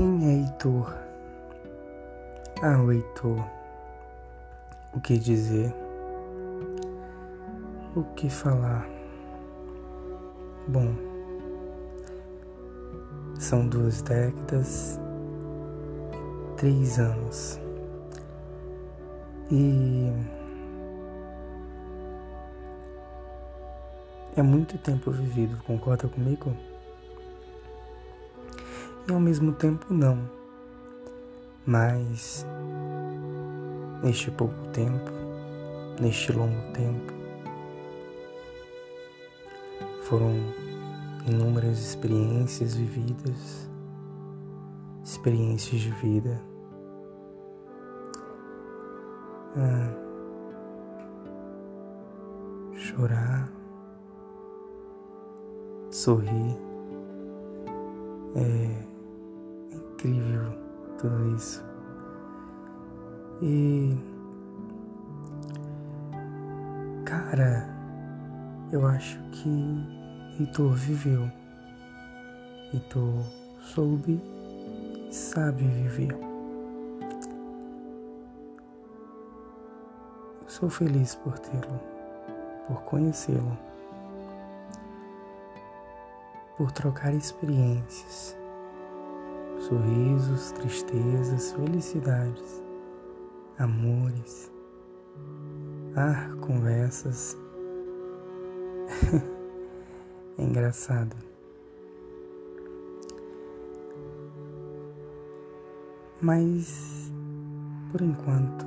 Heitor. Ah, o Heitor. O que dizer? O que falar? Bom, são duas décadas três anos. E é muito tempo vivido, concorda comigo? E ao mesmo tempo não. Mas neste pouco tempo, neste longo tempo, foram inúmeras experiências vividas, experiências de vida. Ah, chorar, sorrir, tudo isso. E cara, eu acho que Heitor viveu. Heitor soube e sabe viver. Eu sou feliz por tê-lo, por conhecê-lo, por trocar experiências, sorrisos, tristezas, felicidades, amores, ar, conversas. É engraçado. Mas, por enquanto,